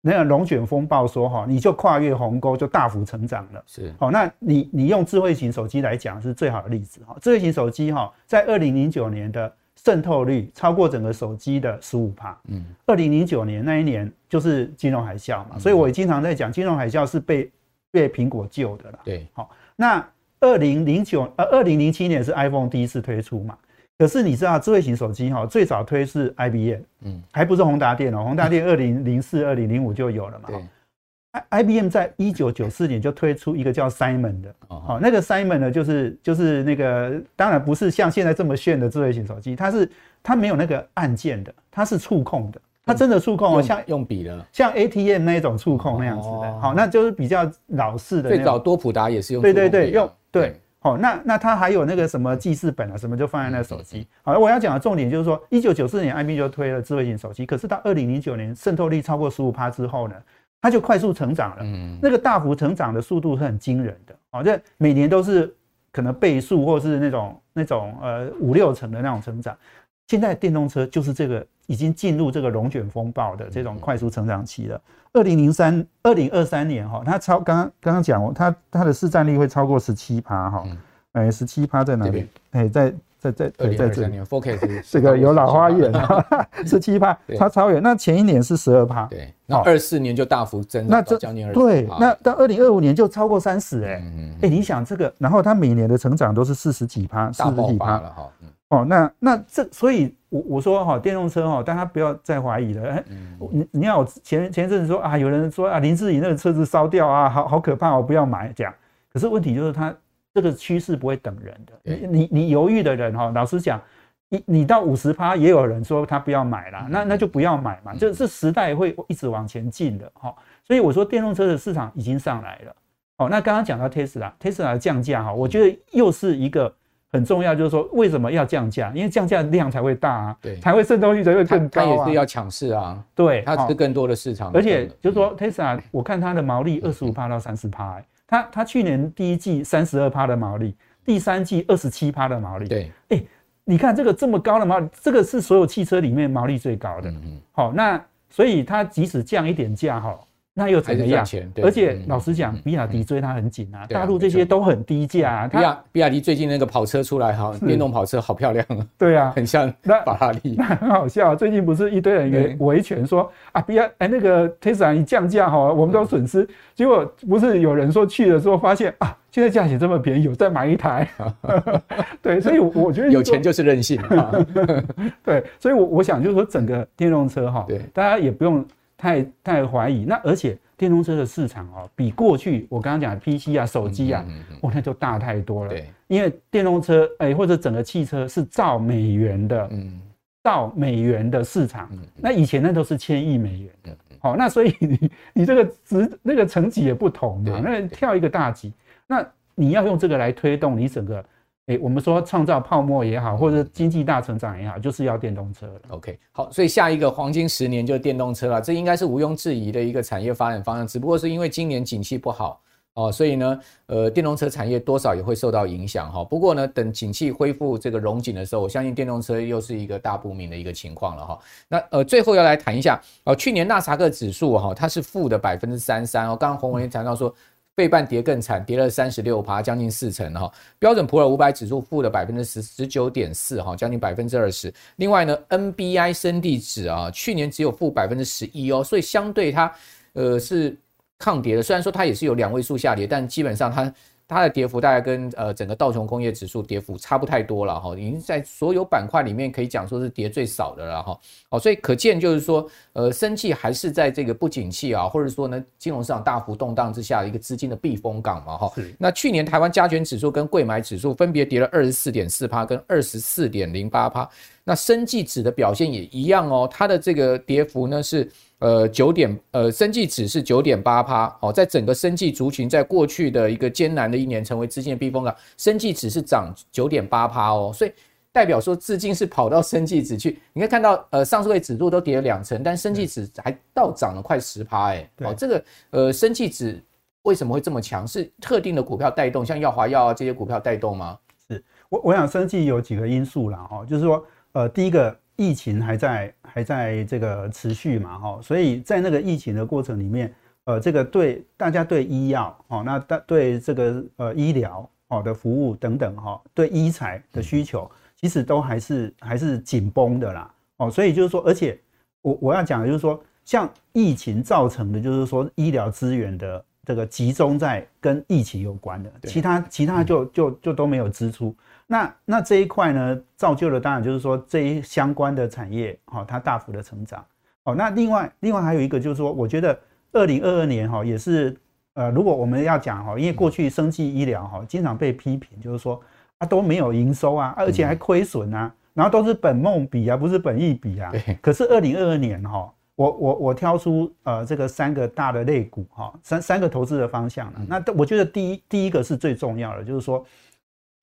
那个龙卷风暴说哈，你就跨越鸿沟，就大幅成长了。是，好，那你你用智慧型手机来讲是最好的例子哈。智慧型手机哈，在二零零九年的渗透率超过整个手机的十五趴。嗯，二零零九年那一年就是金融海啸嘛，所以我也经常在讲，金融海啸是被被苹果救的了。对，好，那。二零零九呃，二零零七年是 iPhone 第一次推出嘛？可是你知道智慧型手机哈，最早推是 IBM，嗯，还不是宏达电哦，宏达电 二零零四、二零零五就有了嘛。I IBM 在一九九四年就推出一个叫 Simon 的，哦，那个 Simon 呢，就是就是那个，当然不是像现在这么炫的智慧型手机，它是它没有那个按键的，它是触控的。它真的触控哦，像用笔的，像 ATM 那种触控那样子的，好，那就是比较老式的。最早多普达也是用。对对对，用对，好，那那他还有那个什么记事本啊，什么就放在那手机。好，我要讲的重点就是说，一九九四年 IBM 就推了智慧型手机，可是到二零零九年渗透率超过十五趴之后呢，它就快速成长了。嗯，那个大幅成长的速度是很惊人的，好，这每年都是可能倍数或是那种那种呃五六成的那种成长。现在电动车就是这个已经进入这个龙卷风暴的这种快速成长期了。二零零三、二零二三年哈，它超刚刚刚刚讲，它它的市占率会超过十七趴哈。哎，十七趴在哪里？哎，在在在在在这里。Focus 这个有老花眼啊，十 七趴，它超远。那前一年是十二趴。对，那二四年就大幅增长，那将近二十。对，那到二零二五年就超过三十哎。哎，你想这个，然后它每年的成长都是四十几趴，四十几趴了哈。哦，那那这，所以我我说哈，电动车哈，大家不要再怀疑了。哎你你要前前一阵子说啊，有人说啊，林志颖那个车子烧掉啊，好好可怕，我不要买这样。可是问题就是它这个趋势不会等人的。你你你犹豫的人哈，老实讲，你你到五十趴也有人说他不要买了，那那就不要买嘛。这这时代会一直往前进的哈。所以我说电动车的市场已经上来了。哦，那刚刚讲到特斯拉，特斯拉的降价哈，我觉得又是一个。很重要，就是说为什么要降价？因为降价量才会大啊，对，才会渗透率才会更高啊。它也是要抢市啊，对，它是更多的市场。而且就是说，Tesla，我看它的毛利二十五趴到三十趴，它它去年第一季三十二趴的毛利，第三季二十七趴的毛利。对，哎，你看这个这么高的毛利，这个是所有汽车里面毛利最高的。嗯，好，那所以它即使降一点价，哈。那又怎么样？而且老实讲，比亚迪追它很紧啊，大陆这些都很低价啊。比亚比亚迪最近那个跑车出来哈，电动跑车好漂亮啊。对啊，很像那法拉利。那很好笑，最近不是一堆人维权说啊，比亚哎那个 Tesla 一降价哈，我们都损失。结果不是有人说去的时候发现啊，现在价钱这么便宜，有再买一台。对，所以我觉得有钱就是任性。对，所以我我想就是说整个电动车哈，对，大家也不用。太太怀疑，那而且电动车的市场哦，比过去我刚刚讲的 PC 啊、手机啊，哇，那就大太多了。对，因为电动车哎，或者整个汽车是兆美元的，嗯，兆美元的市场。那以前那都是千亿美元的，好，那所以你你这个值那个层级也不同嘛，那跳一个大级，那你要用这个来推动你整个哎，我们说创造泡沫也好，或者经济大成长也好，就是要电动车了。OK，好，所以下一个黄金十年就是电动车了，这应该是毋庸置疑的一个产业发展方向。只不过是因为今年景气不好哦，所以呢，呃，电动车产业多少也会受到影响哈。不过呢，等景气恢复这个融景的时候，我相信电动车又是一个大不明的一个情况了哈。那呃，最后要来谈一下哦，去年纳斯克指数哈，它是负的百分之三三哦。刚刚洪文也谈到说。背半跌更惨，跌了三十六趴，将近四成哈。标准普尔五百指数负了百分之十十九点四哈，将近百分之二十。另外呢，NBI 生地指啊，去年只有负百分之十一哦，所以相对它呃是抗跌的。虽然说它也是有两位数下跌，但基本上它。它的跌幅大概跟呃整个道琼工业指数跌幅差不太多了哈，已经在所有板块里面可以讲说是跌最少的了哈。哦，所以可见就是说，呃，生技还是在这个不景气啊，或者说呢金融市场大幅动荡之下的一个资金的避风港嘛哈。那去年台湾加权指数跟柜买指数分别跌了二十四点四趴跟二十四点零八趴，那生技指的表现也一样哦，它的这个跌幅呢是。呃，九点，呃，生技指是九点八趴，哦，在整个生技族群，在过去的一个艰难的一年，成为资金的避风港，生技指是涨九点八趴哦，所以代表说资金是跑到生技指去。你可以看到，呃，上市位指数都跌了两成，但生技指还倒涨了快十趴，哎，哦，这个，呃，生技指为什么会这么强？是特定的股票带动，像耀华药啊这些股票带动吗？是我，我想生技有几个因素啦，哈，就是说，呃，第一个。疫情还在还在这个持续嘛，哈，所以在那个疫情的过程里面，呃，这个对大家对医药哦，那大对这个呃医疗哦的服务等等哈，对医材的需求其实都还是还是紧绷的啦，哦，所以就是说，而且我我要讲的就是说，像疫情造成的，就是说医疗资源的这个集中在跟疫情有关的，其他其他就就就都没有支出。那那这一块呢，造就了当然就是说这一相关的产业，哈，它大幅的成长，哦，那另外另外还有一个就是说，我觉得二零二二年哈也是，呃，如果我们要讲哈，因为过去生技医疗哈经常被批评，就是说啊都没有营收啊，而且还亏损啊，然后都是本梦比啊，不是本益比啊。可是二零二二年哈，我我我挑出呃这个三个大的类股哈，三三个投资的方向了，那我觉得第一第一个是最重要的，就是说。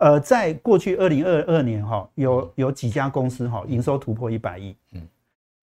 呃，在过去二零二二年哈，有有几家公司哈，营收突破一百亿，嗯，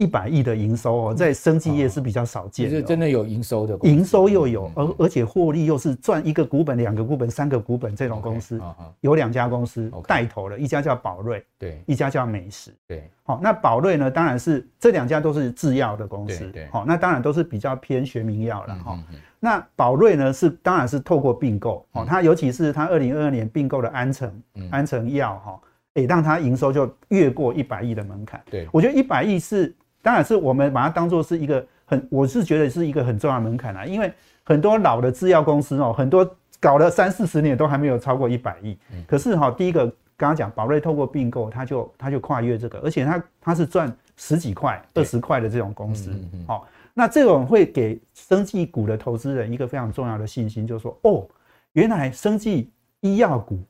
一百亿的营收哦，在生技业是比较少见的，是真的有营收的，营收又有，而而且获利又是赚一个股本、两个股本、三个股本这种公司，有两家公司带头了，一家叫宝瑞，对，一家叫美食，对，好，那宝瑞呢，当然是这两家都是制药的公司，对，好，那当然都是比较偏学名药了哈。那宝瑞呢是当然是透过并购哦，它尤其是它二零二二年并购的安诚，安诚药哈，诶，让它营收就越过一百亿的门槛。对，我觉得一百亿是，当然是我们把它当做是一个很，我是觉得是一个很重要的门槛啊，因为很多老的制药公司哦，很多搞了三四十年都还没有超过一百亿。可是哈，第一个刚刚讲宝瑞透过并购，它就它就跨越这个，而且它它是赚十几块、二十块的这种公司，好。那这种会给生技股的投资人一个非常重要的信心，就是说，哦，原来生技医药股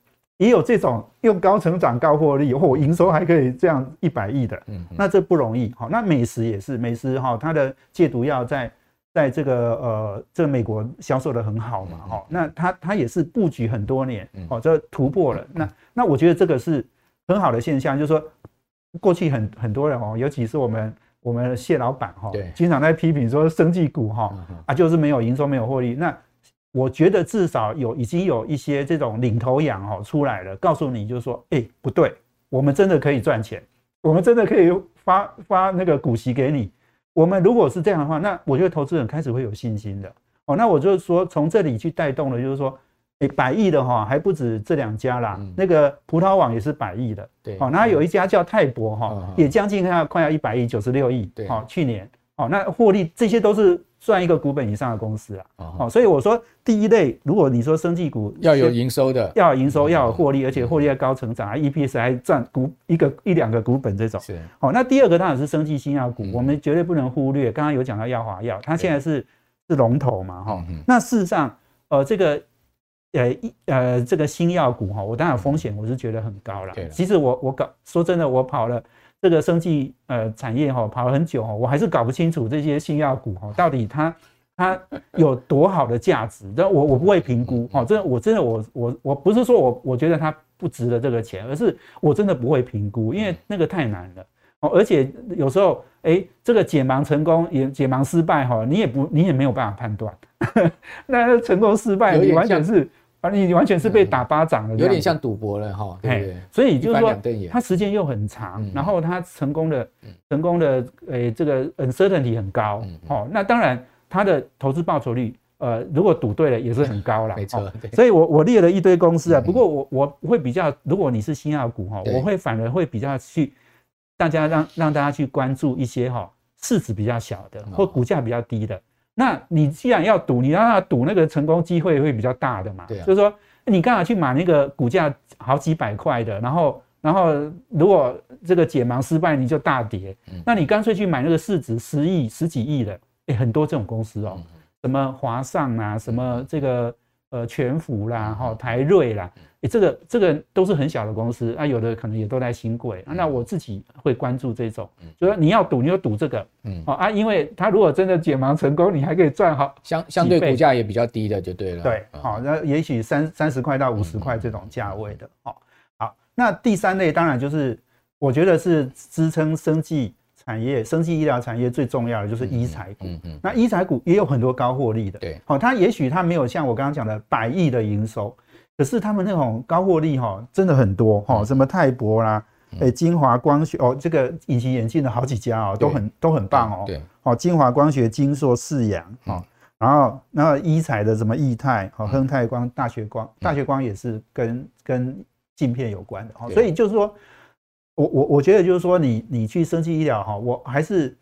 也有这种用高成长、高获利，或营收还可以这样一百亿的，嗯，那这不容易。好，那美食也是，美食哈，它的戒毒药在在这个呃这个美国销售的很好嘛，哈，那它它也是布局很多年，哦，这突破了。那那我觉得这个是很好的现象，就是说过去很很多人哦，尤其是我们。我们谢老板哈，经常在批评说生技股哈啊，就是没有营收，没有获利。那我觉得至少有已经有一些这种领头羊哦出来了，告诉你就是说，哎，不对，我们真的可以赚钱，我们真的可以发发那个股息给你。我们如果是这样的话，那我觉得投资人开始会有信心的。哦，那我就说从这里去带动了，就是说。百亿的哈还不止这两家啦，嗯、那个葡萄网也是百亿的，对，好，那有一家叫泰博哈，嗯、也将近要快要一百亿，九十六亿，对，好，去年，好，那获利这些都是赚一个股本以上的公司啊，哦，所以我说第一类，如果你说生技股要有营收的，要有营收，要有获利，而且获利要高成长，啊，EPS 还赚股一个一两个股本这种，是，好，那第二个当然是生技新药股，我们绝对不能忽略，刚刚有讲到药华药，它现在是是龙头嘛，哈，那事实上，呃，这个。呃一呃这个新药股哈，我当然风险我是觉得很高了。其实我我搞说真的，我跑了这个生技呃产业哈，跑了很久哈，我还是搞不清楚这些新药股哈，到底它它有多好的价值。但我我不会评估哈，这我真的我我我不是说我我觉得它不值得这个钱，而是我真的不会评估，因为那个太难了哦。而且有时候，哎，这个解盲成功也解盲失败哈，你也不你也没有办法判断。那成功失败，你完全是啊，你完全是被打巴掌了，有点像赌博了哈，对不对？所以就是说，它时间又很长，然后它成功的成功的诶，这个 uncertainty 很高哦。那当然，它的投资报酬率。呃，如果赌对了也是很高啦。没错，所以我我列了一堆公司啊。不过我我会比较，如果你是新药股哈，我会反而会比较去，大家让让大家去关注一些哈市值比较小的或股价比较低的。那你既然要赌，你让他赌那个成功机会会比较大的嘛。对，就是说你干嘛去买那个股价好几百块的，然后然后如果这个解盲失败你就大跌，那你干脆去买那个市值十亿十几亿的，诶，很多这种公司哦。什么华上啊，什么这个呃全福啦，哈台瑞啦，诶，这个这个都是很小的公司啊，有的可能也都在新贵啊。那我自己会关注这种，就说你要赌，你就赌这个，嗯，啊，因为它如果真的解盲成功，你还可以赚好相相对股价也比较低的就对了。对，好，那也许三三十块到五十块这种价位的，哦，好，那第三类当然就是我觉得是支撑生技。产业、生技医疗产业最重要的就是医材股嗯。那医材股也有很多高获利的。对，好，它也许它没有像我刚刚讲的百亿的营收，可是他们那种高获利哈，真的很多哈。什么泰博啦，哎，晶华光学哦，这个隐形眼镜的好几家哦，都很都很棒哦。对，好，晶华光学、晶硕、世阳，哈，然后然后医材的什么易泰、好亨泰光、大学光、大学光也是跟跟镜片有关的。哦，所以就是说。我我我觉得就是说你，你你去生技医疗哈，我还是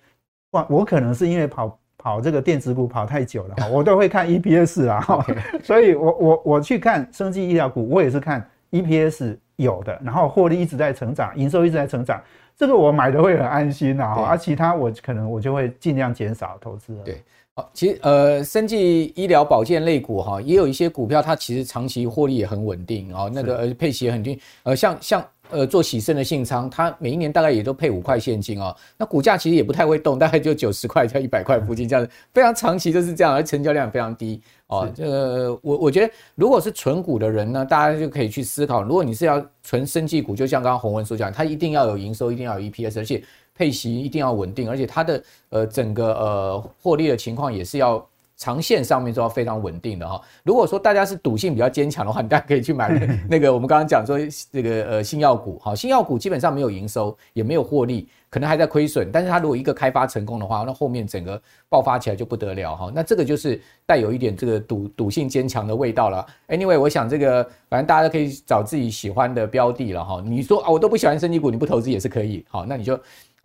哇，我可能是因为跑跑这个电子股跑太久了哈，我都会看 EPS 啦哈，所以我我我去看生技医疗股，我也是看 EPS 有的，然后获利一直在成长，营收一直在成长，这个我买的会很安心呐，而其他我可能我就会尽量减少投资了。对，好，其实呃，生技医疗保健类股哈，也有一些股票它其实长期获利也很稳定哦，那个呃配息也很定，呃像像。呃，做喜盛的信仓，它每一年大概也都配五块现金哦。那股价其实也不太会动，大概就九十块到一百块附近这样子，非常长期就是这样，而成交量非常低哦。这个我我觉得，如果是存股的人呢，大家就可以去思考，如果你是要存生技股，就像刚刚洪文所讲，它一定要有营收，一定要有 EPS，而且配息一定要稳定，而且它的呃整个呃获利的情况也是要。长线上面都要非常稳定的哈。如果说大家是赌性比较坚强的话，你大家可以去买那个 我们刚刚讲说这个呃新药股哈。新药股基本上没有营收，也没有获利，可能还在亏损。但是它如果一个开发成功的话，那后面整个爆发起来就不得了哈。那这个就是带有一点这个赌赌性坚强的味道了。Anyway，我想这个反正大家都可以找自己喜欢的标的了哈。你说啊，我都不喜欢升级股，你不投资也是可以。好，那你就。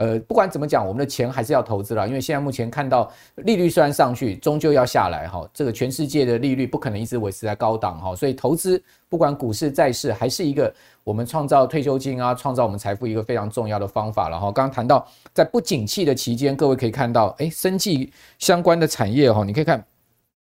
呃，不管怎么讲，我们的钱还是要投资了，因为现在目前看到利率虽然上去，终究要下来哈。这个全世界的利率不可能一直维持在高档哈，所以投资不管股市、债市，还是一个我们创造退休金啊、创造我们财富一个非常重要的方法了哈。刚刚谈到在不景气的期间，各位可以看到，哎，生计相关的产业哈，你可以看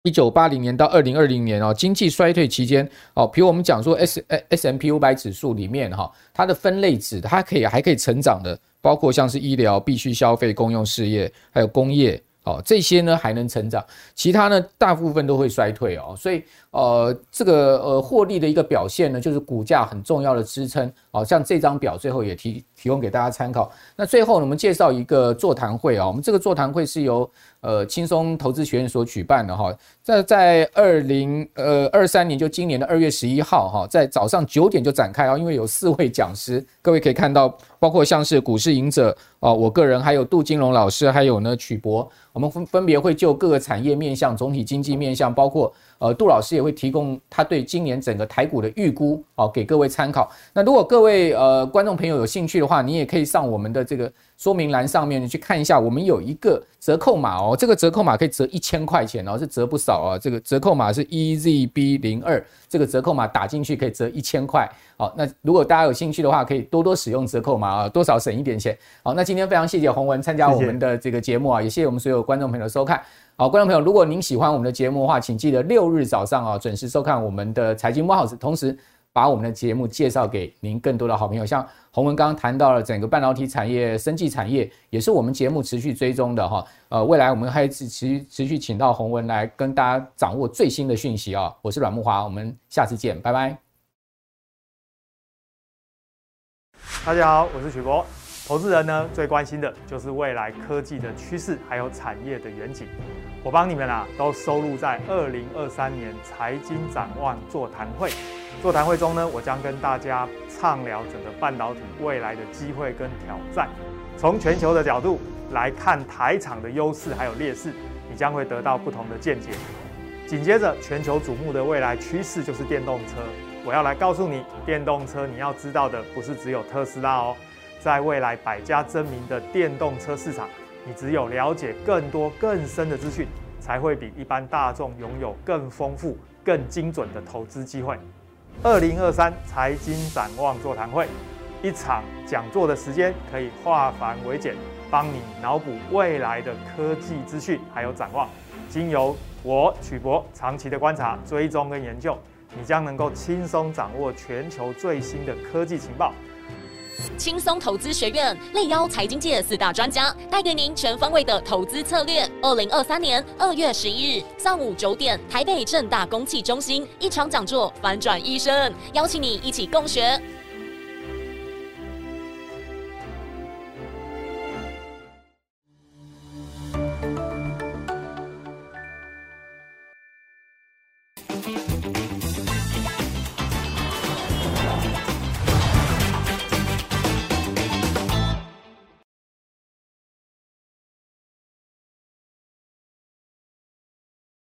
一九八零年到二零二零年哦，经济衰退期间哦，比如我们讲说 S S M P 五百指数里面哈，它的分类指它可以还可以成长的。包括像是医疗、必需消费、公用事业，还有工业，哦，这些呢还能成长，其他呢大部分都会衰退哦。所以，呃，这个呃获利的一个表现呢，就是股价很重要的支撑。哦，像这张表最后也提提供给大家参考。那最后呢，我们介绍一个座谈会啊，我们这个座谈会是由呃轻松投资学院所举办的哈。在在二零呃二三年，就今年的二月十一号哈，在早上九点就展开啊，因为有四位讲师，各位可以看到，包括像是股市赢者啊，我个人还有杜金龙老师，还有呢曲博，我们分分别会就各个产业面向、总体经济面向，包括。呃，杜老师也会提供他对今年整个台股的预估，好，给各位参考。那如果各位呃观众朋友有兴趣的话，你也可以上我们的这个说明栏上面去看一下，我们有一个折扣码哦，这个折扣码可以折一千块钱哦，是折不少啊。这个折扣码是 EZB 零二，这个折扣码打进去可以折一千块。好，那如果大家有兴趣的话，可以多多使用折扣码啊，多少省一点钱。好，那今天非常谢谢洪文参加我们的这个节目啊，谢谢也谢谢我们所有观众朋友的收看。好，观众朋友，如果您喜欢我们的节目的话，请记得六日早上啊准时收看我们的财经慕 House，同时把我们的节目介绍给您更多的好朋友。像洪文刚刚谈到了整个半导体产业、生技产业，也是我们节目持续追踪的哈。呃，未来我们还持持持续请到洪文来跟大家掌握最新的讯息啊。我是阮慕华，我们下次见，拜拜。大家好，我是许博。投资人呢，最关心的就是未来科技的趋势，还有产业的远景。我帮你们啊，都收录在二零二三年财经展望座谈会。座谈会中呢，我将跟大家畅聊整个半导体未来的机会跟挑战，从全球的角度来看台厂的优势还有劣势，你将会得到不同的见解。紧接着，全球瞩目的未来趋势就是电动车。我要来告诉你，电动车你要知道的不是只有特斯拉哦，在未来百家争鸣的电动车市场，你只有了解更多更深的资讯，才会比一般大众拥有更丰富、更精准的投资机会。二零二三财经展望座谈会，一场讲座的时间可以化繁为简，帮你脑补未来的科技资讯还有展望，经由我曲博长期的观察、追踪跟研究。你将能够轻松掌握全球最新的科技情报。轻松投资学院力邀财经界四大专家，带给您全方位的投资策略。二零二三年二月十一日上午九点，台北正大公器中心一场讲座，反转一生，邀请你一起共学。